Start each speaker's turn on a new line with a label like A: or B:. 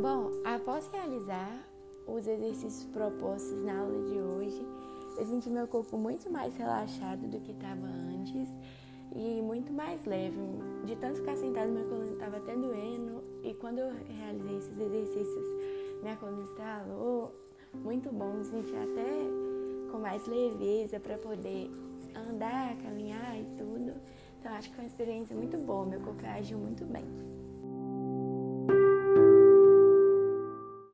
A: Bom, após realizar os exercícios propostos na aula de hoje, eu senti meu corpo muito mais relaxado do que estava antes e muito mais leve. De tanto ficar sentado, minha coluna estava até doendo. E quando eu realizei esses exercícios, minha coluna estralou. Muito bom, me senti até com mais leveza para poder andar, caminhar e tudo. Então acho que foi uma experiência muito boa, meu corpo agiu muito bem.